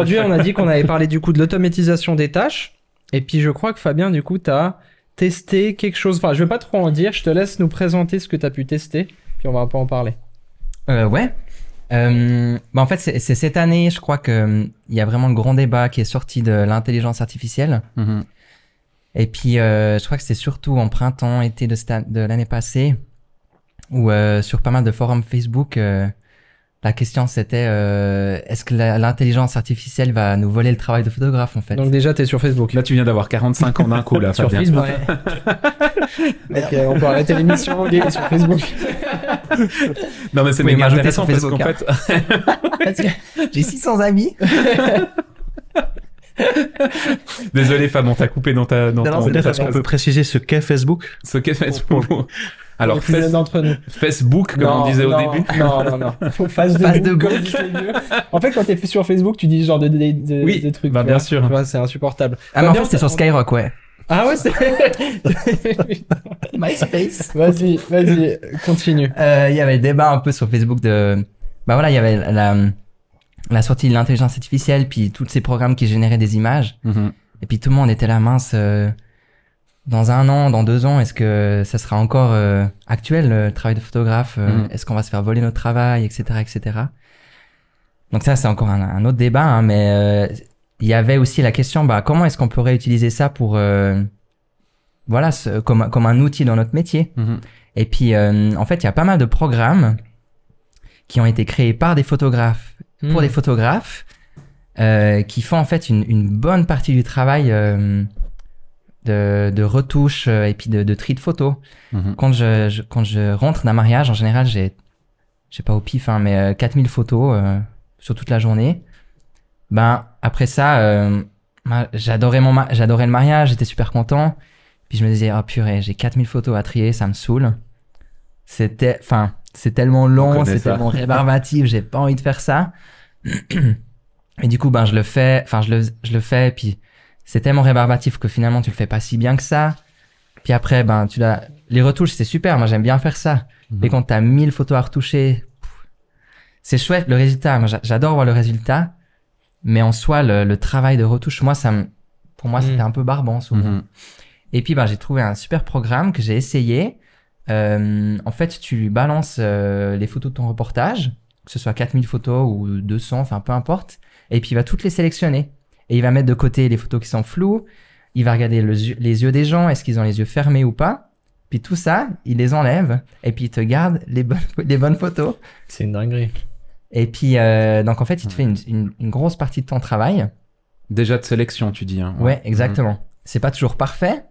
aujourd'hui, on a dit qu'on avait parlé du coup de l'automatisation des tâches. Et puis je crois que Fabien, du coup, t'as testé quelque chose. Enfin, je vais pas trop en dire. Je te laisse nous présenter ce que t'as pu tester. Puis on va un peu en parler. Euh, ouais. Euh, bah en fait, c'est cette année, je crois que euh, il y a vraiment le grand débat qui est sorti de l'intelligence artificielle. Mhm. Et puis, euh, je crois que c'est surtout en printemps, été de, l'année passée, où euh, sur pas mal de forums Facebook, euh, la question c'était euh, est-ce que l'intelligence artificielle va nous voler le travail de photographe en fait? Donc déjà, t'es sur Facebook. Là, tu viens d'avoir 45 ans d'un coup, là, sur Fabien. Facebook. Ok, on peut arrêter l'émission. sur Facebook. Non, mais c'est m'ajouter intéressant sur parce qu'en Facebook, fait, Parce que J'ai 600 amis. désolé, Fab, on t'a coupé dans ta, dans Non, ton Peut-être est-ce qu'on peut préciser ce qu'est Facebook Ce qu'est Facebook. Jeunes Face- d'entre nous. Facebook, comme Non, on disait au début. Non, non, non. Faut Face de Face de book, vieux. En fait, quand t'es sur Facebook, tu dis ce genre de, de, de- Oui, de trucs. bah, bien vois. sûr. Tu vois, c'est insupportable. Ah, mais en fait, c'est sur Skyrock, ouais. Ah ouais, c'est. MySpace. vas-y, vas-y, continue. Euh, Il y avait le débat un peu sur Facebook de. Bah voilà, il y avait la, la sortie de l'intelligence artificielle, puis tous ces programmes qui généraient des images. Mhm. Et puis tout le monde était là, mince, euh, dans un an, dans deux ans, est-ce que ça sera encore euh, actuel le travail de photographe euh, Mhm. Est-ce qu'on va se faire voler notre travail, etc., etc. Donc ça, c'est encore un, un autre débat, hein, mais euh, il y avait aussi la question, bah comment est-ce qu'on pourrait utiliser ça pour, euh, voilà, ce- comme comme un outil dans notre métier? Mhm. Et puis euh, en fait, il y a pas mal de programmes qui ont été créés par des photographes pour des photographes euh, qui font en fait une, une bonne partie du travail euh, de, de retouche euh, et puis de, de tri de photos. Mhm. Quand je, je- quand je rentre d'un mariage, en général, j'ai, je sais pas au pif, hein, mais euh, 4000 photos euh, sur toute la journée. Ben après ça, euh, j'adorais mon, j'adorais le mariage, j'étais super content. Puis je me disais, oh purée, j'ai 4000 photos à trier, ça me saoule. C'était, enfin, c'est tellement On long, c'est tellement rébarbatif, j'ai pas envie de faire ça. Et du coup, ben, je le fais, enfin, je le, je le fais, puis c'est tellement rébarbatif que finalement, tu le fais pas si bien que ça. Puis après, ben, tu l'as, les retouches, c'est super, moi, j'aime bien faire ça. Mhm. Mais quand t'as 1000 photos à retoucher, c'est chouette, le résultat, moi, j'a- j'adore voir le résultat. Mais en soi, le, le travail de retouche, moi, ça me, pour moi, Mhm. c'était un peu barbant, souvent. Mhm. Et puis, ben, j'ai trouvé un super programme que j'ai essayé. Euh, en fait, tu lui balances euh, les photos de ton reportage, que ce soit 4000 photos ou 200, enfin peu importe. Et puis, il va toutes les sélectionner. Et il va mettre de côté les photos qui sont floues. Il va regarder le les yeux des gens, est-ce qu'ils ont les yeux fermés ou pas. Puis tout ça, il les enlève. Et puis, il te garde les bonnes, les bonnes photos. C'est une dinguerie. Et puis, euh, donc en fait, il te fait une, une- une grosse partie de ton travail. Déjà de sélection, tu dis. Hein. Ouais, exactement. C'est pas toujours parfait,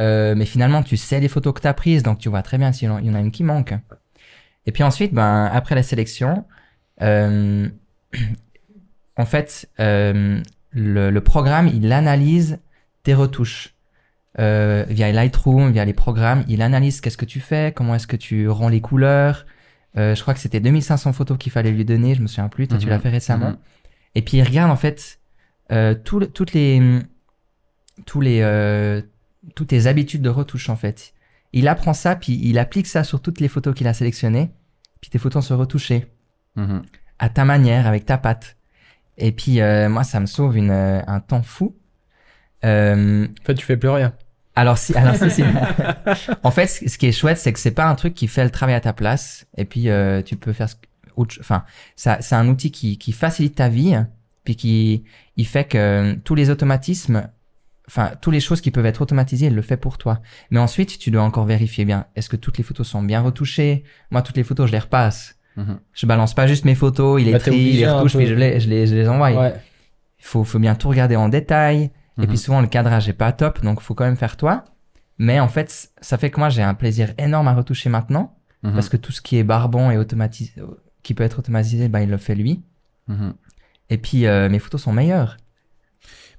euh, mais finalement, tu sais les photos que tu as prises, donc tu vois très bien s'il y en il y en a une qui manque. Et puis ensuite, ben, après la sélection, euh, en fait, euh, le, le programme, il analyse tes retouches. Euh, via Lightroom, via les programmes, il analyse qu'est-ce que tu fais, comment est-ce que tu rends les couleurs. Euh, je crois que c'était 2500 photos qu'il fallait lui donner, je me souviens plus, toi tu Mhm. l'as fait récemment. Mhm. Et puis il regarde en fait euh, tout toutes les tous les euh, toutes tes habitudes de retouche en fait. Il apprend ça puis il applique ça sur toutes les photos qu'il a sélectionnées. Puis tes photos sont retouchées Mhm. à ta manière avec ta patte. Et puis euh, moi ça me sauve une, euh, un temps fou. Euh, En fait, tu fais plus rien. alors si, alors si, si. en fait, ce qui est chouette, c'est que c'est pas un truc qui fait le travail à ta place. Et puis euh, tu peux faire, ce autre, enfin, ça, c'est un outil qui, qui facilite ta vie, puis qui, il fait que euh, tous les automatismes, enfin, toutes les choses qui peuvent être automatisées, il le fait pour toi. Mais ensuite, tu dois encore vérifier bien. Est-ce que toutes les photos sont bien retouchées? Moi, toutes les photos, je les repasse. Mhm. Je balance pas juste mes photos, il les Bah, trie, il les retouche, puis je les, je les, je les envoie. Ouais. Il faut, faut bien tout regarder en détail. Et Mhm. puis souvent, le cadrage est pas top, donc faut quand même faire toi. Mais en fait, ça fait que moi, j'ai un plaisir énorme à retoucher maintenant, Mhm. parce que tout ce qui est barbant et automatisé, qui peut être automatisé, ben, il le fait lui. Mhm. Et puis, euh, mes photos sont meilleures.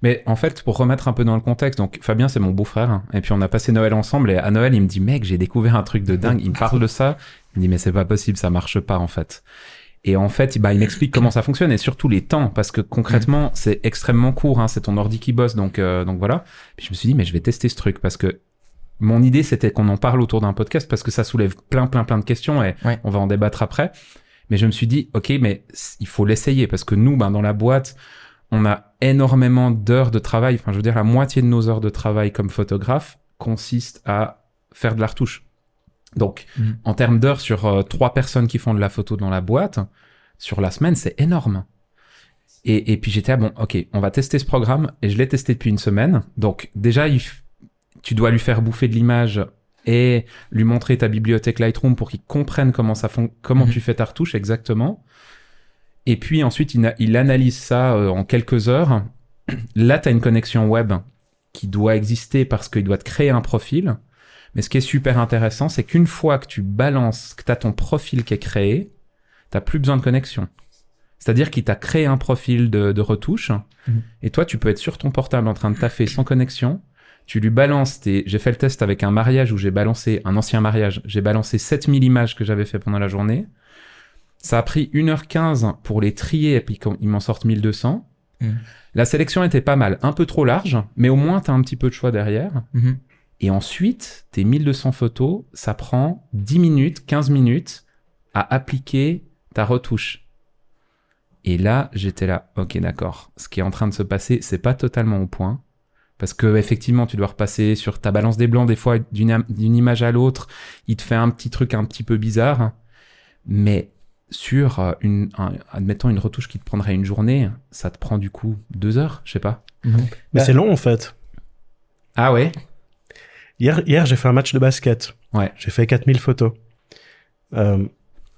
Mais en fait, pour remettre un peu dans le contexte, donc Fabien, c'est mon beau-frère, hein, et puis on a passé Noël ensemble, et à Noël, il me dit, mec, j'ai découvert un truc de dingue, il me parle de ça, il me dit, mais c'est pas possible, ça marche pas, en fait. Et en fait, bah, il m'explique comment ça fonctionne, et surtout les temps, parce que concrètement, c'est extrêmement court, hein, c'est ton ordi qui bosse, donc, euh, donc voilà. Puis je me suis dit, mais je vais tester ce truc, parce que mon idée, c'était qu'on en parle autour d'un podcast, parce que ça soulève plein, plein, plein de questions, et Ouais. on va en débattre après. Mais je me suis dit, ok, mais il faut l'essayer, parce que nous, ben, dans la boîte, on a énormément d'heures de travail. Enfin, je veux dire, la moitié de nos heures de travail comme photographe consiste à faire de la retouche. Donc, Mhm. en termes d'heures sur euh, trois personnes qui font de la photo dans la boîte, sur la semaine, c'est énorme. Et, et puis j'étais, ah bon, ok, on va tester ce programme, et je l'ai testé depuis une semaine. Donc, déjà, il tu dois lui faire bouffer de l'image et lui montrer ta bibliothèque Lightroom pour qu'il comprenne comment ça fon- comment Mhm. tu fais ta retouche exactement. Et puis ensuite, il analyse ça euh, en quelques heures. Là, tu as une connexion web qui doit exister parce qu'il doit te créer un profil. Mais ce qui est super intéressant, c'est qu'une fois que tu balances, que tu as ton profil qui est créé, tu plus besoin de connexion. C'est-à-dire qu'il t'a créé un profil de, de retouche, Mhm. et toi, tu peux être sur ton portable en train de taffer sans connexion. Tu lui balances tes... J'ai fait le test avec un mariage où j'ai balancé, un ancien mariage, j'ai balancé 7000 images que j'avais fait pendant la journée. Ça a pris 1h15 pour les trier, et puis quand- ils m'en sortent 1200. Mhm. La sélection était pas mal, un peu trop large, mais au moins, tu as un petit peu de choix derrière. Mhm. Et ensuite, tes 1200 photos, ça prend 10 minutes, 15 minutes à appliquer ta retouche. Et là, j'étais là, ok, d'accord. Ce qui est en train de se passer, c'est pas totalement au point. Parce que effectivement, tu dois repasser sur ta balance des blancs, des fois, d'une image à l'autre, il te fait un petit truc un petit peu bizarre. Mais sur euh, une, un- admettons une retouche qui te prendrait une journée, ça te prend du coup deux heures, je sais pas. Mais Bah- c'est long en fait. Ah ouais? Hier, hier j'ai fait un match de basket. Ouais. J'ai fait 4000 photos. Euh,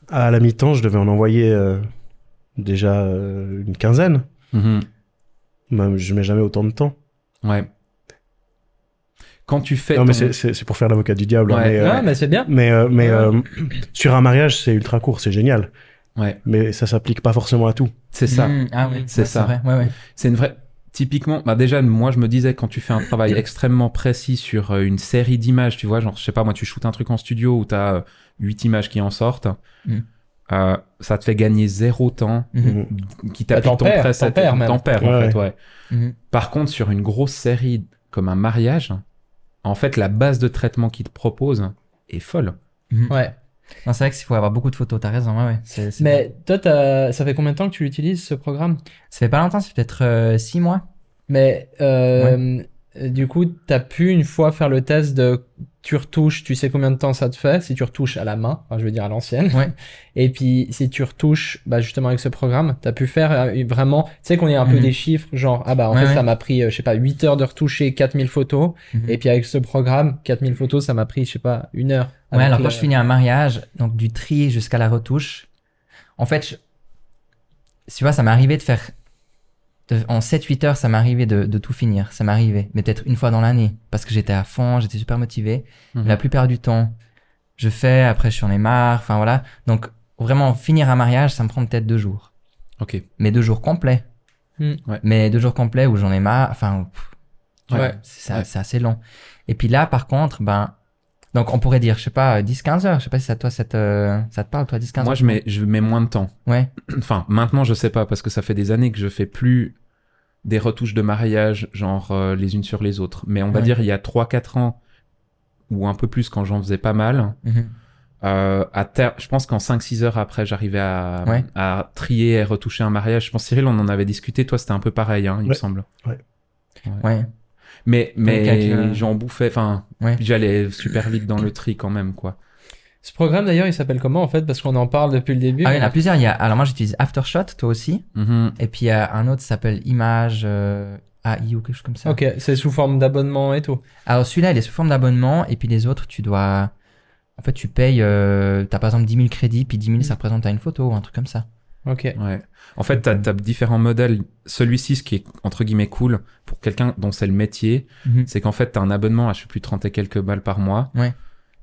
à la mi-temps, je devais en envoyer euh, déjà euh, une quinzaine. Mhm. Même, je mets jamais autant de temps. Ouais. Quand tu fais. Non, mais ton- c'est- pour faire l'avocat du diable. hein, Ouais. mais, euh, Ouais, mais c'est bien. mais, euh, mais Ouais. euh, sur un mariage, c'est ultra court, c'est génial. Ouais, Mais ça s'applique pas forcément à tout. c'est ça. Mhm. Ah oui, C'est ça. vrai. Ouais, ouais. C'est une vraie. Typiquement, bah déjà, moi, je me disais, quand tu fais un travail extrêmement précis sur euh, une série d'images, tu vois, genre, je sais pas, moi, tu shootes un truc en studio où t'as euh, huit images qui en sortent, Mhm. euh, ça te fait gagner zéro temps, Mhm. qui t'applique t'en ton preset, t'en perds en Ouais, fait, ouais. Mhm. Par contre, sur une grosse série comme un mariage, en fait, la base de traitement qu'ils te proposent est folle. Mhm. Ouais. Non, c'est vrai qu'il faut avoir beaucoup de photos, t'as raison, ouais, ouais. c'est- c'est bien. Mais toi, t'as- ça fait combien de temps que tu utilises ce programme? Ça fait pas longtemps, c'est peut-être euh, six mois. Mais euh, du coup, t'as pu une fois faire le test de tu retouches, tu sais combien de temps ça te fait si tu retouches à la main, enfin, je veux dire à l'ancienne. Ouais. Et puis si tu retouches, bah justement avec ce programme, t'as pu faire euh, vraiment, tu sais qu'on ait un peu Mhm. des chiffres, genre ah bah en Ouais, fait ouais. ça m'a pris, euh, je sais pas, 8 heures de retoucher 4000 photos, Mhm. et puis avec ce programme, 4000 photos, ça m'a pris, je sais pas, une heure. Ouais, alors quand je finis un mariage, donc du tri jusqu'à la retouche, en fait, je- tu vois, ça m'est arrivé de faire. De- en 7-8 heures, ça arrivé de, de tout finir. Ça arrivé. Mais peut-être une fois dans l'année. Parce que j'étais à fond, j'étais super motivé. Mhm. La plupart du temps, je fais, après je suis en ai marre, enfin voilà. Donc vraiment, finir un mariage, ça me prend peut-être deux jours. Ok. Mais deux jours complets. Hmm. Ouais. Mais deux jours complets où j'en ai marre, enfin, pff, Ouais. c'est assez long. Et puis là, par contre, ben, donc on pourrait dire, je sais pas, 10-15 heures. Je sais pas si ça, toi, ça te, ça te parle, toi, 10-15 heures. Moi, je mets, je mets moins de temps. Ouais. Enfin, maintenant, je sais pas, parce que ça fait des années que je fais plus des retouches de mariage, genre euh, les unes sur les autres. Mais on va Ouais. dire, il y a 3-4 ans, ou un peu plus quand j'en faisais pas mal, Mhm. euh, à ter- je pense qu'en 5-6 heures après, j'arrivais à, Ouais. à trier et retoucher un mariage. Je pense, Cyril, on en avait discuté. Toi, c'était un peu pareil, hein, il me Ouais. semble. Ouais. Mais, mais j'en bouffais, enfin, Ouais. j'allais super vite dans le tri quand même, quoi. Ce programme d'ailleurs, il s'appelle comment en fait? Parce qu'on en parle depuis le début. Ah, il y en a plusieurs. Il y a, alors moi, j'utilise Aftershot, toi aussi. Mhm. Et puis il y a un autre qui s'appelle Image euh, AI ou quelque chose comme ça. Ok, c'est sous forme d'abonnement et tout. Alors celui-là, il est sous forme d'abonnement. Et puis les autres, tu dois. En fait, tu payes. Euh... T'as par exemple 10 000 crédits, puis 10 000, ça représente à une photo ou un truc comme ça. Ok. Ouais. En fait, t'as as différents modèles. Celui-ci, ce qui est entre guillemets cool pour quelqu'un dont c'est le métier, Mhm. c'est qu'en fait, t'as un abonnement à je sais plus 30 et quelques balles par mois. Ouais.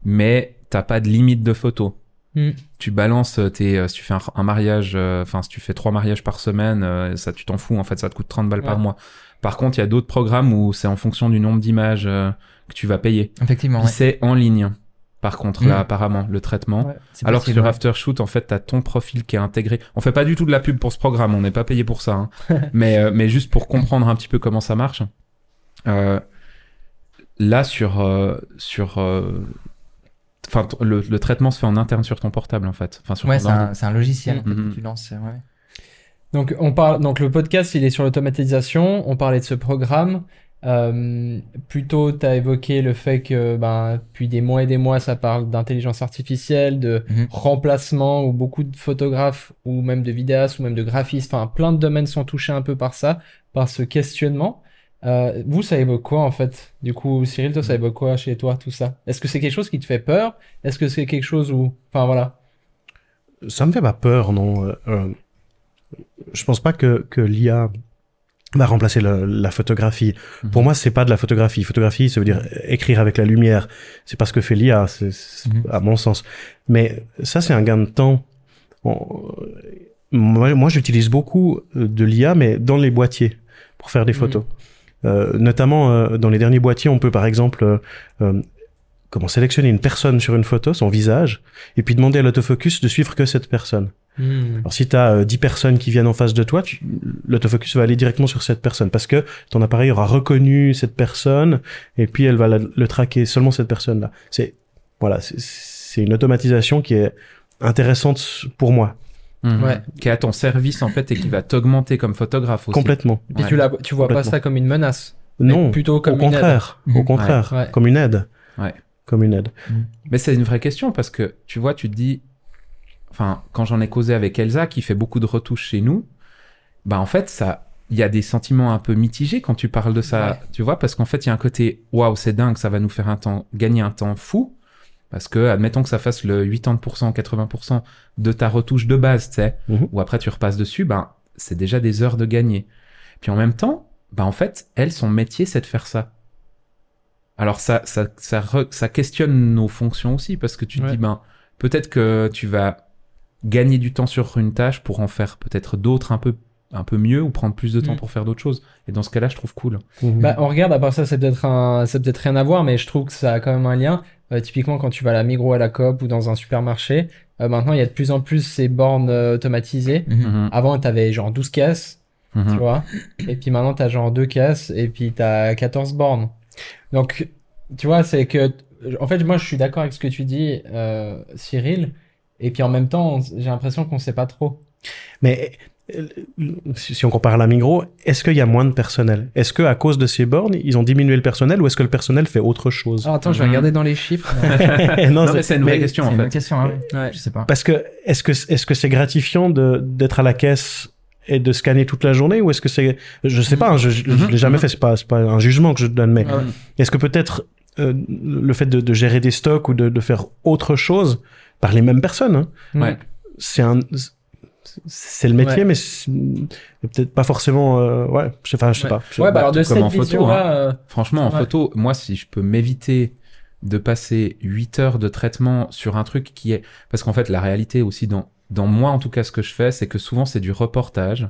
Mais t'as pas de limite de photos. Hmm. Tu balances tes, euh, si tu fais un, un mariage, euh, enfin, si tu fais trois mariages par semaine, euh, ça, tu t'en fous. En fait, ça te coûte 30 balles par mois. Par contre, il y a d'autres programmes où c'est en fonction du nombre d'images euh, que tu vas payer. Effectivement, ouais. c'est en ligne. Par contre, Mm. là, apparemment, le traitement. Ouais. Alors que sur ouais. Aftershoot, en fait, t'as ton profil qui est intégré. On fait pas du tout de la pub pour ce programme, on n'est pas payé pour ça. hein. mais, euh, mais juste pour comprendre un petit peu comment ça marche. Euh, là, sur, euh, sur, euh, enfin, le, le traitement se fait en interne sur ton portable, en fait. Enfin, sur Ouais, c'est un, logiciel Mhm. que tu lances. Ouais. Donc, on parle, donc le podcast, il est sur l'automatisation. On parlait de ce programme. Euh, plutôt, tu as évoqué le fait que ben, depuis des mois et des mois, ça parle d'intelligence artificielle, de Mhm. remplacement, où beaucoup de photographes, ou même de vidéastes, ou même de graphistes, enfin plein de domaines sont touchés un peu par ça, par ce questionnement. Euh, vous, ça évoque quoi en fait? Du coup, Cyril, toi, ça évoque quoi chez toi, tout ça? Est-ce que c'est quelque chose qui te fait peur? Est-ce que c'est quelque chose où... Enfin voilà. Ça me fait pas peur, non. Euh, euh, je pense pas que, que l'IA va remplacer le- la photographie. Pour Mhm. moi, c'est pas de la photographie. Photographie, ça veut dire écrire avec la lumière. C'est pas ce que fait l'IA, c'est, Mhm. à mon sens. Mais ça, c'est un gain de temps. On- moi, moi, j'utilise beaucoup euh, de l'IA, mais dans les boîtiers pour faire des Mhm. photos. Euh, notamment euh, dans les derniers boîtiers, on peut par exemple euh, euh, comment sélectionner une personne sur une photo, son visage, et puis demander à l'autofocus de suivre que cette personne. Hmm. Alors si tu as 10 personnes qui viennent en face de toi, tu- l'autofocus va aller directement sur cette personne parce que ton appareil aura reconnu cette personne et puis elle va la- le traquer seulement cette personne-là. C'est voilà, c'est- c'est une automatisation qui est intéressante pour moi Mhm. Ouais. Qui est à ton service en fait et qui va t'augmenter comme photographe aussi. complètement. Et Ouais. tu, la, tu vois pas ça comme une menace. Non, plutôt au comme une aide. contraire, au contraire, Ouais. comme une aide. Ouais. Comme une aide. Mais c'est une vraie question parce que tu vois, tu te dis, enfin, quand j'en ai causé avec Elsa qui fait beaucoup de retouches chez nous, bah en fait, ça, il y a des sentiments un peu mitigés quand tu parles de ça, Ouais. tu vois, parce qu'en fait, il y a un côté, waouh, c'est dingue, ça va nous faire un temps, gagner un temps fou. Parce que, admettons que ça fasse le 80%, 80% de ta retouche de base, tu sais, Mhm. ou après tu repasses dessus, ben, c'est déjà des heures de gagner. Puis en même temps, ben, en fait, elle, son métier, c'est de faire ça. Alors ça, ça, ça, re- ça questionne nos fonctions aussi, parce que tu te Ouais. dis, ben, peut-être que tu vas gagner du temps sur une tâche pour en faire peut-être d'autres un peu, un peu mieux, ou prendre plus de temps Mm. pour faire d'autres choses. Et dans ce cas-là, je trouve cool. Mhm. Bah, on regarde, à part ça, c'est peut-être un, c'est peut-être rien à voir, mais je trouve que ça a quand même un lien. Euh, typiquement, quand tu vas à la Migros, à la Coop ou dans un supermarché, euh, maintenant, il y a de plus en plus ces bornes euh, automatisées. Mhm. Mhm. Avant, t'avais genre 12 caisses, tu vois. Et puis maintenant, t'as genre deux caisses et puis t'as 14 bornes. Donc, tu vois, c'est que, en fait, moi, je suis d'accord avec ce que tu dis, euh, Cyril. Et puis en même temps, j'ai l'impression qu'on sait pas trop. Mais euh, si on compare à la Migros, est-ce qu'il y a moins de personnel? Est-ce que à cause de ces bornes, ils ont diminué le personnel ou est-ce que le personnel fait autre chose? Alors, attends, je vais Mhm. regarder dans les chiffres. Non, Non, mais c'est une vraie question, C'est en une fait. bonne question, hein. Ouais. Je sais pas. Parce que est-ce que est-ce que c'est gratifiant d'être à la caisse et de scanner toute la journée ou est-ce que c'est je sais pas hein, je, je, je l'ai jamais Mhm. fait c'est pas c'est pas un jugement que je donne mais Ah ouais. est-ce que peut-être euh, le fait de, de gérer des stocks ou de, de faire autre chose par les mêmes personnes hein, Ouais. c'est un c'est le métier Ouais. mais c'est peut-être pas forcément euh, ouais je sais enfin, je sais Ouais. pas Je- Ouais, bah bah, alors de tout comme cette en photo, vision-là, euh, Franchement, en Ouais. photo, moi, si je peux m'éviter de passer 8 heures de traitement sur un truc qui est... Parce qu'en fait, la réalité aussi, dans, dans moi, en tout cas, ce que je fais, c'est que souvent, c'est du reportage,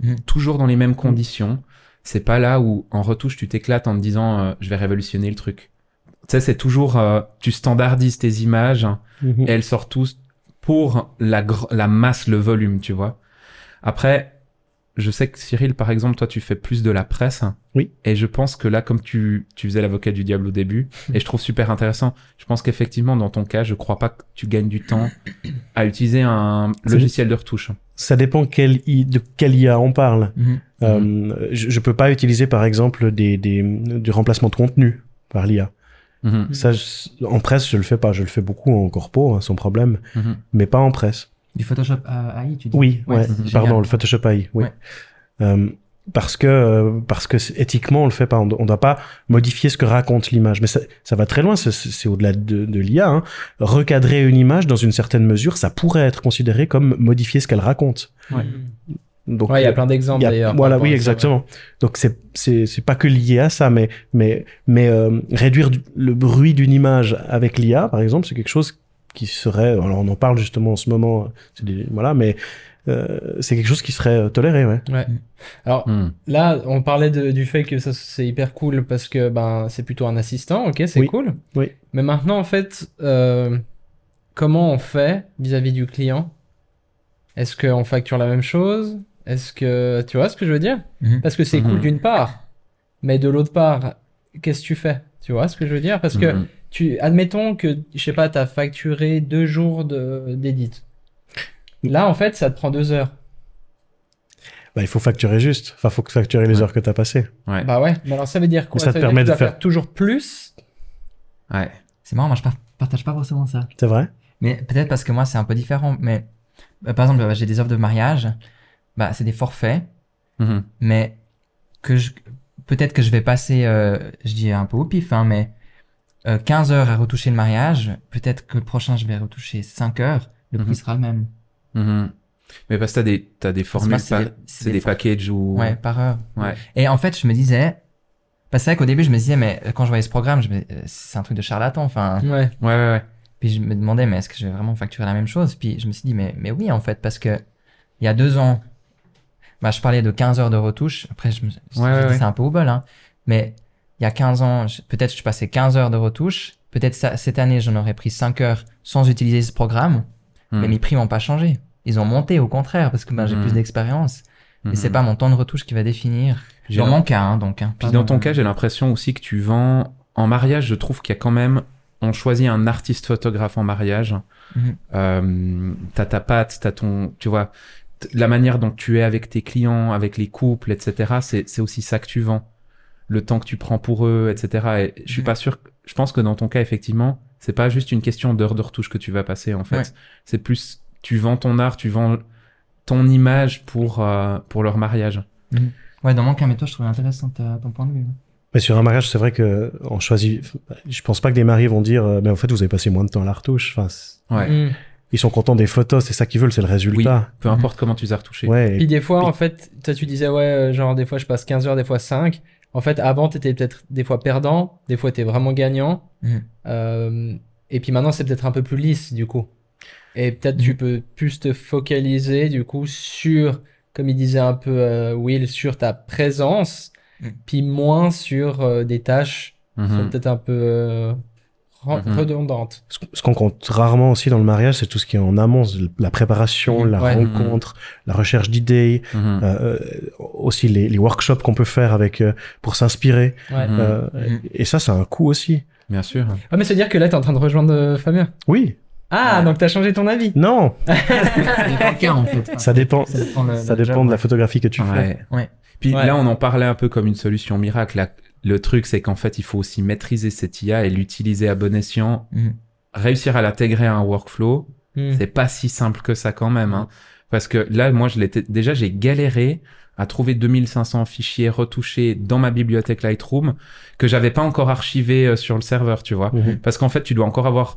Mhm. toujours dans les mêmes conditions. C'est pas là où, en retouche, tu t'éclates en te disant, euh, je vais révolutionner le truc. Tu sais, c'est toujours, euh, tu standardises tes images, Mhm. et elles sortent tous pour la, la masse, le volume, tu vois. Après, je sais que Cyril, par exemple, toi, tu fais plus de la presse. Oui. Et je pense que là, comme tu, tu faisais l'avocat du diable au début, et je trouve super intéressant, je pense qu'effectivement, dans ton cas, je crois pas que tu gagnes du temps à utiliser un logiciel de retouche. ça dépend quel I- de quel IA on parle Mhm. Euh, je, je peux pas utiliser par exemple des, des du remplacement de contenu par l'IA Mhm, Ça, je- en presse, je le fais pas. Je le fais beaucoup en corpo, hein, sans problème, mhm. mais pas en presse. Du Photoshop à AI, tu dis? Oui, ouais. c'est Pardon, le Photoshop AI, oui. Ouais. Euh, parce que euh, parce que éthiquement on le fait pas. On, do- on doit pas modifier ce que raconte l'image. Mais ça, ça va très loin. C'est au-delà de, de l'IA. Hein. Recadrer une image dans une certaine mesure, ça pourrait être considéré comme modifier ce qu'elle raconte. Ouais. Donc Ouais, il y a euh, plein d'exemples d'ailleurs. Voilà, oui, ça, exactement. Donc c'est c'est c'est pas que lié à ça, mais mais mais euh, réduire du- le bruit d'une image avec l'IA, par exemple, c'est quelque chose qui serait. Alors on en parle justement en ce moment. c'est des- voilà, mais euh, c'est quelque chose qui serait euh, toléré, ouais. ouais. Ouais. Alors Mhm. là, on parlait de- du fait que ça c'est hyper cool parce que ben c'est plutôt un assistant, ok, c'est Oui. cool. Oui. Mais maintenant, en fait, euh, comment on fait vis-à-vis du client? Est-ce qu'on facture la même chose? Est-ce que tu vois ce que je veux dire? Mhm. Parce que c'est Mhm. cool d'une part, mais de l'autre part, qu'est-ce que tu fais? Tu vois ce que je veux dire? Parce que Mhm. tu, admettons que, je sais pas, t'as facturé deux jours de d'édit. Là, en fait, ça te prend deux heures. bah, il faut facturer juste. Enfin, faut facturer les Ouais. heures que t'as passées. Ouais. Bah ouais, mais alors ça veut dire quoi? Ça te veut dire permet de faire- faire toujours plus? Ouais. C'est marrant, moi je par- partage pas forcément ça. C'est vrai? Mais peut-être parce que moi c'est un peu différent. Mais bah, par exemple, j'ai des offres de mariage, bah c'est des forfaits, Mhm. mais que je peut-être que je vais passer, euh, je dis un peu au pif, hein, mais euh, 15 heures à retoucher le mariage. Peut-être que le prochain je vais retoucher 5 heures. Le prix sera le même. Mhm. Mais parce que t'as des, t'as des formules, c'est des- des, des packages ou. Ouais, par heure. Ouais. Et en fait, je me disais, bah, c'est vrai qu'au début je me disais, mais euh, quand je voyais ce programme, je me- euh, c'est un truc de charlatan. Enfin, Ouais. Ouais, ouais, ouais. Puis je me demandais, mais est-ce que je vais vraiment facturer la même chose? Puis je me suis dit, mais, mais oui, en fait, parce que il y a deux ans, bah, je parlais de 15 heures de retouche. Après, je me Ouais, ouais, c'est un peu au bol, hein. Mais il y a 15 ans, peut-être je passais 15 heures de retouche. Peut-être cette année, j'en aurais pris 5 heures sans utiliser ce programme. Mais Mhm. mes prix n'ont pas changé. Ils ont monté, au contraire, parce que ben, j'ai Mhm. plus d'expérience. Et c'est pas mon temps de retouche qui va définir. Dans mon cas, hein, donc. Hein, Puis dans ton cas, j'ai l'impression aussi que tu vends en mariage. Je trouve qu'il y a quand même, on choisit un artiste photographe en mariage. Mhm. Euh, t'as ta patte, t'as ton, tu vois, la manière dont tu es avec tes clients, avec les couples, etc. C'est c'est aussi ça que tu vends. Le temps que tu prends pour eux, etc. Et je suis Mhm. pas sûr. Je pense que dans ton cas, effectivement, c'est pas juste une question d'heures de retouche que tu vas passer en fait. Ouais. C'est plus, tu vends ton art, tu vends ton image pour euh, pour leur mariage. Ouais, dans mon cas, mais toi, je trouve intéressant ta- ton point de vue. Mais sur un mariage, c'est vrai que on choisit. Je pense pas que des mariés vont dire, euh, mais en fait, vous avez passé moins de temps à la retouche. Enfin, Ouais. Mm. Ils sont contents des photos, c'est ça qu'ils veulent, c'est le résultat. Peu importe comment tu les as retouchés. Ouais. Puis des fois, puis- en fait, toi, tu disais, ouais, euh, genre, des fois, je passe 15 heures, des fois 5. En fait, avant, t'étais peut-être des fois perdant, des fois, t'es vraiment gagnant. Mhm. Euh, et puis maintenant, c'est peut-être un peu plus lisse, du coup. Et peut-être Mhm. tu peux plus te focaliser, du coup, sur, comme il disait un peu euh, Will, sur ta présence, Mhm. puis moins sur euh, des tâches qui sont Mhm. peut-être un peu euh, re- Mhm. redondantes. Ce qu'on compte rarement aussi dans le mariage, c'est tout ce qui est en amont, la préparation, Mhm. la Ouais. rencontre, la recherche d'idées, Mhm. euh, aussi les, les workshops qu'on peut faire avec euh, pour s'inspirer. Ouais. Mhm. Euh. Et ça, c'est un coût aussi. Bien sûr. Ah, mais c'est dire que là, t'es en train de rejoindre euh, Fabien? Oui, Ah, Ouais. donc t'as changé ton avis. non, Ça dépend ça dépend. Ça dépend, le- Ça le dépend job, de la photographie que tu fais. Ouais. Ouais. Puis Ouais. là, on en parlait un peu comme une solution miracle. La- le truc, c'est qu'en fait, il faut aussi maîtriser cette IA et l'utiliser à bon escient. Mhm. Réussir à l'intégrer à un workflow, Mm. c'est pas si simple que ça quand même. Hein. Parce que là, moi, je l'étais déjà, j'ai galéré à trouver 2500 fichiers retouchés dans ma bibliothèque Lightroom que j'avais pas encore archivés euh, sur le serveur, tu vois. Mhm. Parce qu'en fait, tu dois encore avoir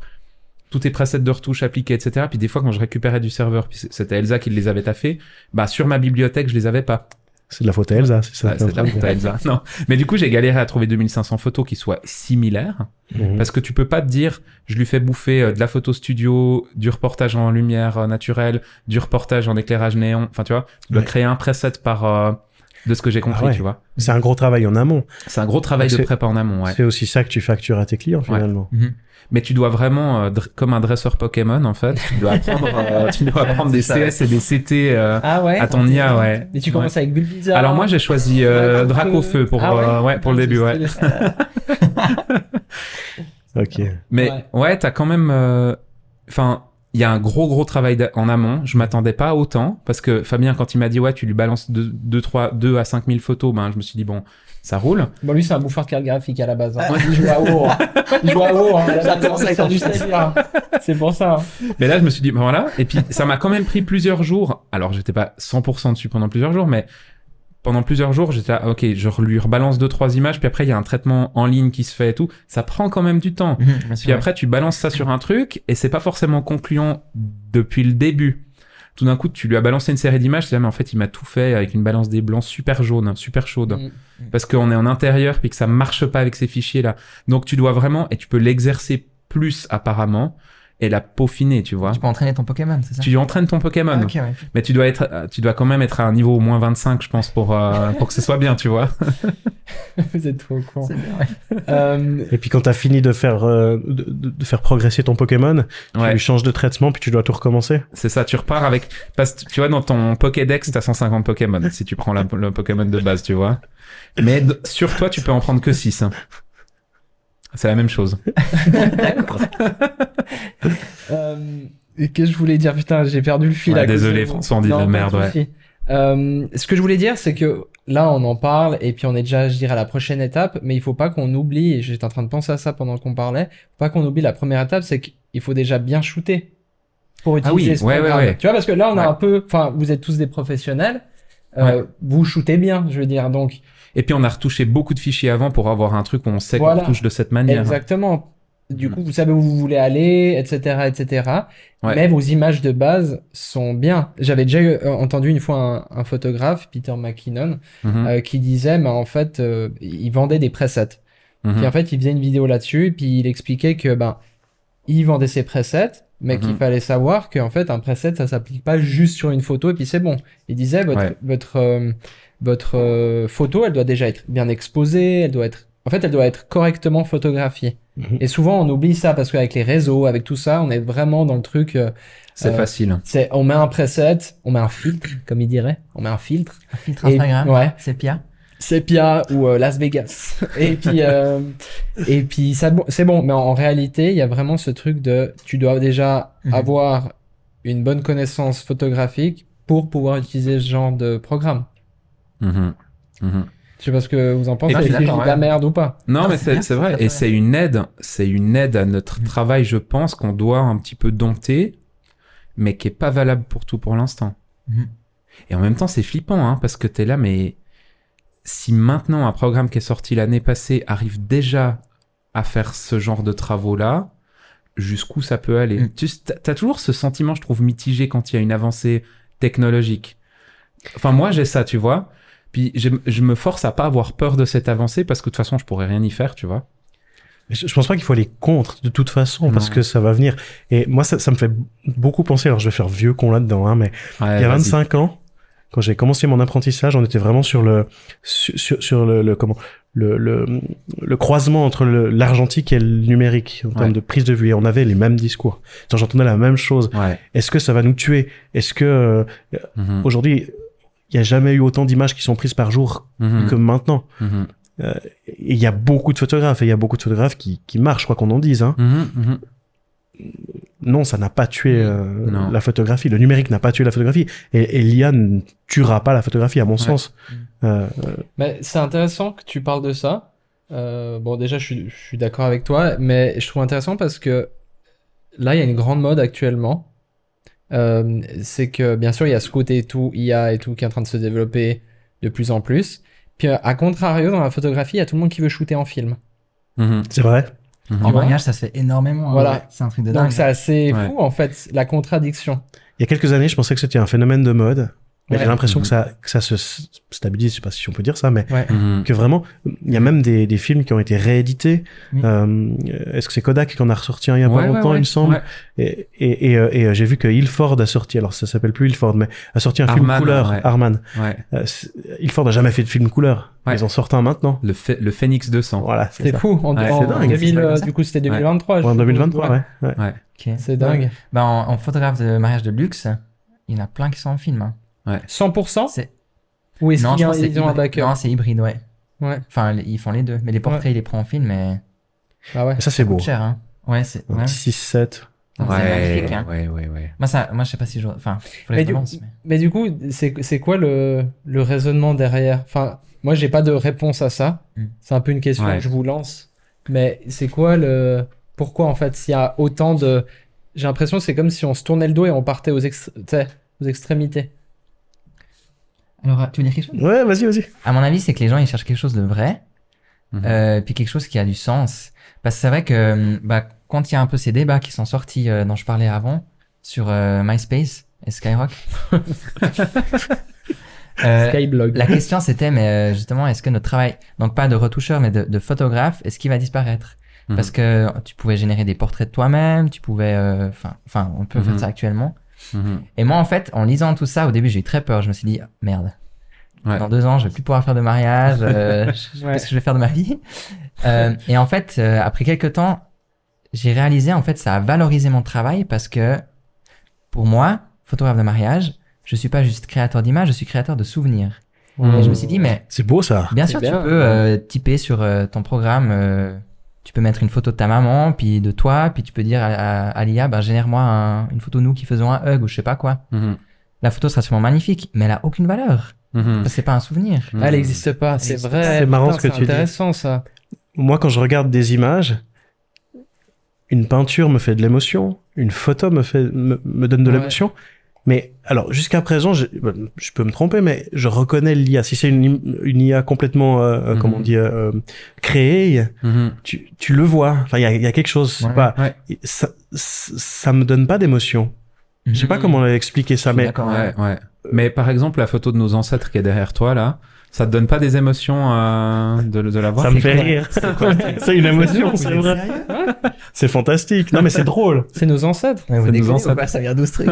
tous tes presets de retouche appliqués, etc. Puis des fois, quand je récupérais du serveur, puis c'était Elsa qui les avait taffés, bah sur ma bibliothèque, je les avais pas. C'est de la faute à Elsa, c'est ça. Ouais, c'est de la faute à Elsa. Non. Mais du coup, j'ai galéré à trouver 2500 photos qui soient similaires. Mhm. Parce que tu peux pas te dire, je lui fais bouffer euh, de la photo studio, du reportage en lumière euh, naturelle, du reportage en éclairage néon. Enfin, tu vois, tu dois Ouais. créer un preset par, euh, de ce que j'ai compris, Ah ouais. tu vois. C'est un gros travail en amont. C'est un gros travail Donc de prépa en amont, ouais. C'est aussi ça que tu factures à tes clients finalement. Mhm. Mais tu dois vraiment, euh, comme un dresseur Pokémon, en fait, tu dois apprendre, euh, tu dois apprendre des ça. CS et des CT euh, Ah ouais. à ton IA, ouais. Et tu commences avec Bulbizarre. Alors moi, j'ai choisi euh, Dracofeu pour, Ah ouais euh, ouais, pour le Ah, début, ouais. Ok. Mais Ouais. ouais, t'as quand même. euh, Enfin, il y a un gros gros travail en amont. Je m'attendais pas à autant parce que Fabien, quand il m'a dit ouais, tu lui balances 2 deux, trois, deux à 5000 photos, ben je me suis dit bon, ça roule. Bon, lui, c'est un bouffeur de carte graphique à la base. hein. Il joue à WoW. hein. Il joue à hein. Délire, hein. C'est pour ça. hein. Mais là, je me suis dit ben voilà. Et puis ça m'a quand même pris plusieurs jours. Alors j'étais pas 100% dessus pendant plusieurs jours, mais pendant plusieurs jours, j'étais là, ok, je lui rebalance deux trois images, puis après il y a un traitement en ligne qui se fait et tout. Ça prend quand même du temps. Mhm, Puis après, tu balances ça sur un truc et c'est pas forcément concluant depuis le début. Tout d'un coup, tu lui as balancé une série d'images, tu dis, ah, mais en fait, il m'a tout fait avec une balance des blancs super jaune, super chaude. Mm. Parce qu'on est en intérieur puis que ça marche pas avec ces fichiers-là. Donc, tu dois vraiment, et tu peux l'exercer plus apparemment et la peaufiner, tu vois. Tu peux entraîner ton Pokémon, c'est ça? Tu entraînes ton Pokémon. Ah, ok, ouais. Mais tu dois être, euh, tu dois quand même être à un niveau au moins 25, je pense, pour, euh, pour que ce soit bien, tu vois. Vous êtes trop con. C'est bien, ouais. Euh, Et puis quand t'as fini de faire euh, de, faire progresser ton Pokémon, tu Ouais. lui changes de traitement puis tu dois tout recommencer. C'est ça, tu repars avec, parce que tu vois, dans ton Pokédex, t'as 150 Pokémon, si tu prends la- le Pokémon de base, tu vois. Mais sur toi, tu peux en prendre que 6. C'est la même chose. D'accord. euh, et que je voulais dire, putain, j'ai perdu le fil. Ouais, à désolé, de. François, on dit de Non, la pas merde, ouais. Euh, ce que je voulais dire, c'est que là, on en parle et puis on est déjà, je dirais, à la prochaine étape, mais il faut pas qu'on oublie, et j'étais en train de penser à ça pendant qu'on parlait, faut pas qu'on oublie la première étape, c'est qu'il faut déjà bien shooter pour Ah oui, utiliser ce ouais, ouais, programme. ouais. Tu vois, parce que là, on a un peu, enfin, vous êtes tous des professionnels, euh, vous shootez bien, je veux dire, donc Et puis on a retouché beaucoup de fichiers avant pour avoir un truc où on sait Voilà. qu'on retouche de cette manière. Exactement. Du coup, vous savez où vous voulez aller, etc., etc. Ouais. Mais vos images de base sont bien. J'avais déjà eu- euh, entendu une fois un, un photographe, Peter McKinnon, Mhm, euh, qui disait, mais en fait, euh, il vendait des presets. mhm. Puis en fait, il faisait une vidéo là-dessus, puis il expliquait que ben, il vendait ses presets, mais qu'il Mhm. fallait savoir qu'en fait, un preset, ça s'applique pas juste sur une photo et puis c'est bon. Il disait, votre, Ouais. votre, euh, votre euh, photo, elle doit déjà être bien exposée, elle doit être, en fait, elle doit être correctement photographiée. Mhm. Et souvent, on oublie ça parce qu'avec les réseaux, avec tout ça, on est vraiment dans le truc. euh, C'est euh, facile. c'est, on met un preset, on met un filtre, comme il dirait, on met un filtre, Un filtre Et- Instagram. ouais. C'est pire. Sepia ou euh, Las Vegas. et puis, euh, et puis ça, c'est bon. Mais en, en réalité, il y a vraiment ce truc de, tu dois déjà Mhm. avoir une bonne connaissance photographique pour pouvoir utiliser ce genre de programme. Mhm, mhm. Je sais pas ce que vous en pensez. Et puis- si je dis de la merde ou pas. Non, Non, mais c'est vrai. Et c'est une aide. C'est une aide à notre Mm. travail, je pense, qu'on doit un petit peu dompter, mais qui est pas valable pour tout pour l'instant. Mhm. Et en même temps, c'est flippant, hein, parce que t'es là, mais si maintenant un programme qui est sorti l'année passée arrive déjà à faire ce genre de travaux-là, jusqu'où ça peut aller Mm. Tu T'as toujours ce sentiment, je trouve, mitigé quand il y a une avancée technologique. Enfin, moi, j'ai ça, tu vois. Puis je, je me force à pas avoir peur de cette avancée parce que de toute façon, je pourrais rien y faire, tu vois. Mais Je je pense pas qu'il faut aller contre de toute façon parce que ça va venir. Et moi, ça, ça me fait beaucoup penser. Alors, je vais faire vieux con là-dedans, hein, mais Ouais, il y a vas-y. 25 ans, quand j'ai commencé mon apprentissage, on était vraiment sur le sur, le, le comment le, le, le croisement entre l'argentique et le numérique en termes de prise de vue. Et on avait les mêmes discours. J'entendais la même chose. Ouais. Est-ce que ça va nous tuer? Est-ce que euh, Mhm. aujourd'hui il y a jamais eu autant d'images qui sont prises par jour Mhm. que maintenant Mhm. Et il y a beaucoup de photographes et il y a beaucoup de photographes qui, qui marchent, quoi qu'on en dise. Hein. Non, ça n'a pas tué euh, la photographie. Le numérique n'a pas tué la photographie. Et, et l'IA ne tuera pas la photographie, à mon sens. Euh, Mais c'est intéressant que tu parles de ça. Euh, bon, déjà, je suis, je suis d'accord avec toi, mais je trouve intéressant parce que là, il y a une grande mode actuellement. Euh, c'est que, bien sûr, il y a ce côté et tout, IA et tout, qui est en train de se développer de plus en plus. Puis, euh, à contrario, dans la photographie, il y a tout le monde qui veut shooter en film. Mhm. c'est vrai. Mhm. En mariage, ça se fait énormément. hein. Voilà. C'est un truc de dingue. Donc, c'est assez Ouais. fou, en fait, la contradiction. Il y a quelques années, je pensais que c'était un phénomène de mode. Mais Ouais. j'ai l'impression que ça, que ça se stabilise, je sais pas si on peut dire ça, mais Ouais. Mhm. que vraiment, il y a même des, des films qui ont été réédités. Euh, Est-ce que c'est Kodak qui en a ressorti un il y a Ouais, pas longtemps, ouais. il me semble Ouais. Et, et, et, euh, et, euh, j'ai vu que Ilford a sorti, alors ça s'appelle plus Ilford, mais a sorti un film couleur, ouais. Arman. Ouais. Euh, Ilford a jamais fait de film couleur. Ouais. Ils en sortent un maintenant. Le, Phoenix 200. Voilà, c'est fou. En, Ouais, en c'est dingue, 2000, c'est pas euh, comme ça. du coup, c'était 2023. je Ouais, en suppose. 2023, ouais. ouais. Ouais. Ok. C'est dingue. Bah, en, en photographe de mariage de luxe, il y en a plein qui sont en film. hein. 100% C'est... Ou est-ce Non, qu'il y je a pense que c'est ils ont un hybride. backup Non, c'est hybride, ouais. Ouais. Enfin, ils font les deux. Mais les portraits, Ouais. il les prend en film, mais Ah ouais. Mais ça, c'est ça beau. cher. Hein. Ouais, c'est... Un Ouais. petit 6-7. Non, c'est Ouais, magnifique. Hein. ouais, ouais, ouais. Moi, ça, moi, je sais pas si je... Enfin, faut Mais les du- mais... Mais du coup, c'est c'est quoi le, le raisonnement derrière? Enfin, moi, j'ai pas de réponse à ça. Mm. C'est un peu une question Ouais. que je vous lance. Mais c'est quoi le. Pourquoi, en fait, s'il y a autant de. J'ai l'impression que c'est comme si on se tournait le dos et on partait aux, ex- aux extrémités. Alors, tu veux dire quelque chose? Ouais, vas-y, vas-y. À mon avis, c'est que les gens, ils cherchent quelque chose de vrai, Mhm. euh, puis quelque chose qui a du sens. Parce que c'est vrai que bah, quand il y a un peu ces débats qui sont sortis, euh, dont je parlais avant, sur euh, MySpace et Skyrock, euh, Skyblog. la question c'était, mais euh, justement, est-ce que notre travail, donc pas de retoucheur, mais de, de photographe, est-ce qu'il va disparaître? Mhm. Parce que tu pouvais générer des portraits de toi-même, tu pouvais, euh, enfin, enfin, on peut Mhm. faire ça actuellement. Et moi, en fait, en lisant tout ça, au début, j'ai eu très peur. Je me suis dit, merde. Ouais. Dans deux ans, je vais plus pouvoir faire de mariage. euh, Ouais. Qu'est-ce que je vais faire de ma vie Euh, Et en fait, euh, après quelques temps, j'ai réalisé, en fait, ça a valorisé mon travail parce que, pour moi, photographe de mariage, je suis pas juste créateur d'images, je suis créateur de souvenirs. Et je me suis dit, mais C'est beau, ça. bien sûr, bien, tu peux euh, typer sur euh, ton programme. Tu peux mettre une photo de ta maman, puis de toi, puis tu peux dire à, à, à l'IA, ben, génère-moi un- une photo de nous qui faisons un hug ou je sais pas quoi. Mhm. la photo sera sûrement magnifique, mais elle a aucune valeur. Mhm. C'est pas un souvenir. Mhm. Elle n'existe pas, c'est existe vrai. pas. C'est marrant Putain, ce que c'est tu dis. intéressant ça. Moi, quand je regarde des images, une peinture me fait de l'émotion, une photo me fait me, me donne de Ouais. l'émotion. Mais alors jusqu'à présent, je, ben, je peux me tromper, mais je reconnais l'IA. Si c'est une, IA complètement, euh, euh, Mhm. comment on dit, euh, créée, Mhm. tu, tu le vois. Enfin, il y a, il y a quelque chose. Ouais. pas, Ouais. ça, ça me donne pas d'émotion. Je sais pas Mhm. comment expliquer ça, mais d'accord, Ouais, ouais. Mais par exemple, la photo de nos ancêtres qui est derrière toi, là, ça te donne pas des émotions euh, de, de la voir ça me fait rire. C'est une émotion, c'est vrai. C'est fantastique. Non, mais c'est drôle. C'est nos ancêtres. Ouais, vous nos ancêtres. pas Ça vient d'où ce truc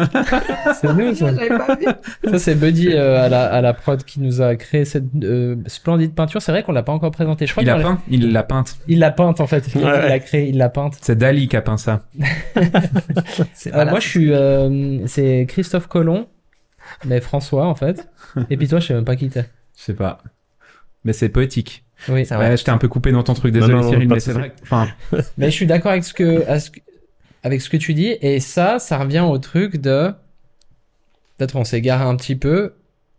C'est nous, ça. C'est Buddy euh, à, la, à la prod qui nous a créé cette euh, splendide peinture. C'est vrai qu'on l'a pas encore présentée. Je crois Il l'a- peint, il l'a peinte. Il l'a peinte en fait. Il Ouais, ouais. l'a créée, il l'a peinte. C'est Dali qui a peint ça. Euh, moi, je suis. euh, c'est Christophe Colomb, mais François en fait. Et puis toi, je sais même pas qui t'es. Je sais pas. Mais c'est poétique. Oui. Ça va. Ouais, je t'ai un peu coupé dans ton truc, désolé Non, non, Cyril, mais c'est vrai. Enfin, Mais je suis d'accord avec ce que, avec ce que tu dis. Et ça, ça revient au truc de. Peut-être on s'est garé un petit peu.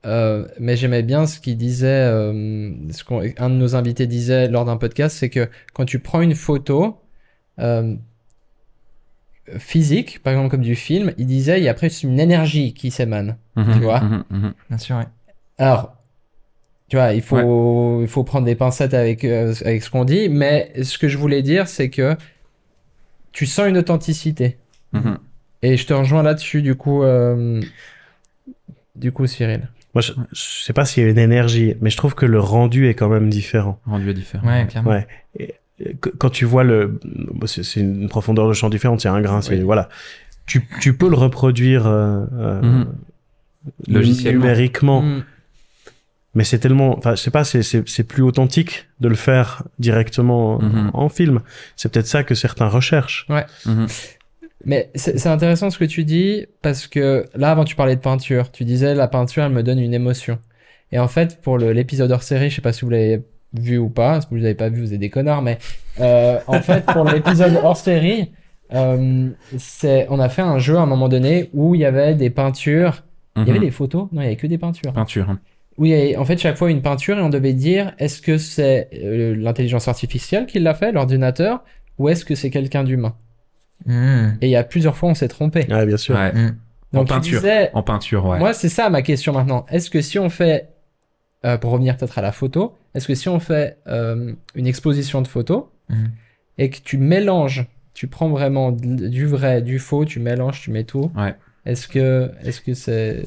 euh, mais j'aimais bien ce qu'il disait, euh, ce qu'un de nos invités disait lors d'un podcast, c'est que quand tu prends une photo euh, physique, par exemple comme du film, il disait, il y a après une énergie qui s'émane. mhm, Tu vois mhm, mhm. Bien sûr, ouais. Alors, tu vois, il faut, il faut prendre des pincettes avec, euh, avec ce qu'on dit, mais ce que je voulais dire, c'est que tu sens une authenticité. Mhm. Et je te rejoins là-dessus, du coup, euh, du coup, Cyril. Moi, je, je sais pas s'il y a une énergie, mais je trouve que le rendu est quand même différent. Rendu différent. Ouais, clairement. Ouais. Et, quand tu vois le, c'est une profondeur de champ différente, c'est un grain, c'est Oui. voilà. Tu, tu peux le reproduire euh, euh, Mhm. Logiciellement. numériquement, Mm. Mais c'est tellement, enfin, je sais pas, c'est c'est c'est plus authentique de le faire directement Mhm. en film. C'est peut-être ça que certains recherchent. Mhm. Mais c'est c'est intéressant ce que tu dis, parce que là, avant, tu parlais de peinture. Tu disais, la peinture, elle me donne une émotion. Et en fait, pour le- l'épisode hors série, je sais pas si vous l'avez vu ou pas, si vous l'avez pas vu, vous êtes des connards, mais euh, en fait, pour l'épisode hors série, euh, c'est, on a fait un jeu à un moment donné où il y avait des peintures. Il y avait Mhm. des photos? Non, il y avait que des peintures. Peinture. hein. Oui, en fait, chaque fois une peinture et on devait dire est-ce que c'est euh, l'intelligence artificielle qui l'a fait, l'ordinateur, ou est-ce que c'est quelqu'un d'humain? Mmh. Et il y a plusieurs fois, on s'est trompé. Ouais, bien sûr. Ouais. Mmh. En Donc, peinture. disais, En peinture, ouais. moi, c'est ça ma question maintenant. Est-ce que si on fait, euh, pour revenir peut-être à la photo, est-ce que si on fait euh, une exposition de photos Mhm. et que tu mélanges, tu prends vraiment du vrai, du faux, tu mélanges, tu mets tout. Ouais. Est-ce que, est-ce que c'est,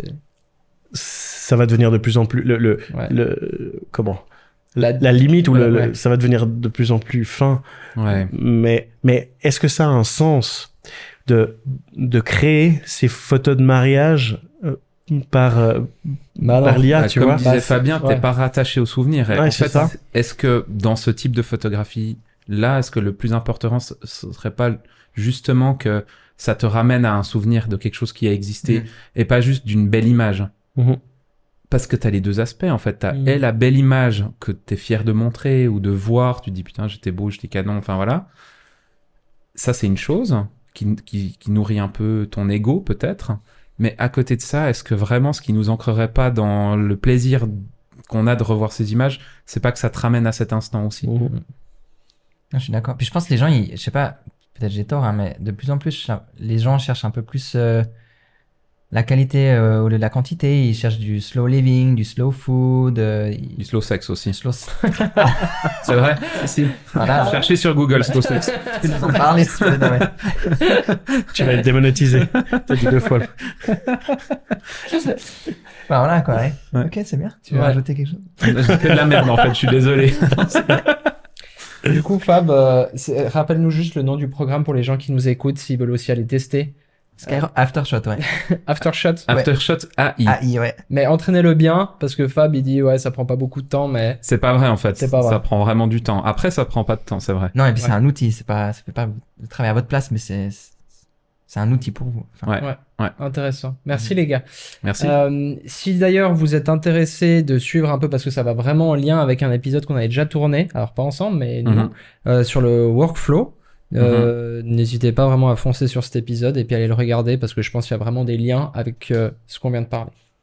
Ça va devenir de plus en plus le, le, ouais. le comment? La- la, limite ou le, Ouais, le- ouais. ça va devenir de plus en plus fin. Ouais. Mais, mais est-ce que ça a un sens de, de créer ces photos de mariage euh, par, euh, Bah par l'IA, Bah, tu comme vois? disait Bah, Fabien, ouais. t'es pas rattaché au souvenir. En c'est fait, ça. est-ce que dans ce type de photographie là, est-ce que le plus important ce ce serait pas justement que ça te ramène à un souvenir de quelque chose qui a existé Mm. et pas juste d'une belle image? Mhm. Parce que t'as les deux aspects en fait. T'as Mm. et la belle image que t'es fier de montrer ou de voir. Tu dis putain j'étais beau, j'étais canon. Enfin voilà. Ça c'est une chose qui, qui, qui nourrit un peu ton ego peut-être. Mais à côté de ça, est-ce que vraiment ce qui nous ancrerait pas dans le plaisir qu'on a de revoir ces images, c'est pas que ça te ramène à cet instant aussi? Mhm. Je suis d'accord. Puis je pense que les gens, ils, je sais pas, peut-être j'ai tort, hein, mais de plus en plus, les gens cherchent un peu plus euh, la qualité euh, au lieu de la quantité. Ils cherchent du slow living, du slow food. euh, Du slow sex aussi. slow... C'est vrai Si. voilà. Cherchez sur Google slow sex. Tu nous en parles, si tu veux, non, mais- Tu vas être démonétisé. T'as dit deux fois. Bah, voilà, quoi, ouais. Ouais. Ok, c'est bien. Tu veux Ouais. rajouter quelque chose? J'ai fait de la merde en fait, je suis désolé. Du coup, Fab, euh, rappelle-nous juste le nom du programme pour les gens qui nous écoutent s'ils veulent aussi aller tester. Skyro Aftershot, ouais. Aftershot. Aftershot AI. Ah, i, ouais. Mais entraînez-le bien, parce que Fab, il dit, ouais, ça prend pas beaucoup de temps, mais C'est pas vrai en fait. C'est pas vrai. Ça prend vraiment du temps. Après, ça prend pas de temps, c'est vrai. Non, et puis Ouais. c'est un outil. C'est pas, ça fait pas travailler à votre place, mais c'est, c'est un outil pour vous. Enfin, Ouais. intéressant. Merci les gars. Merci. Euh, si d'ailleurs vous êtes intéressé de suivre un peu, parce que ça va vraiment en lien avec un épisode qu'on avait déjà tourné, alors pas ensemble, mais nous, Mhm. euh, sur le workflow, Euh, N'hésitez pas vraiment à foncer sur cet épisode et puis aller le regarder parce que je pense qu'il y a vraiment des liens avec euh, ce qu'on vient de parler.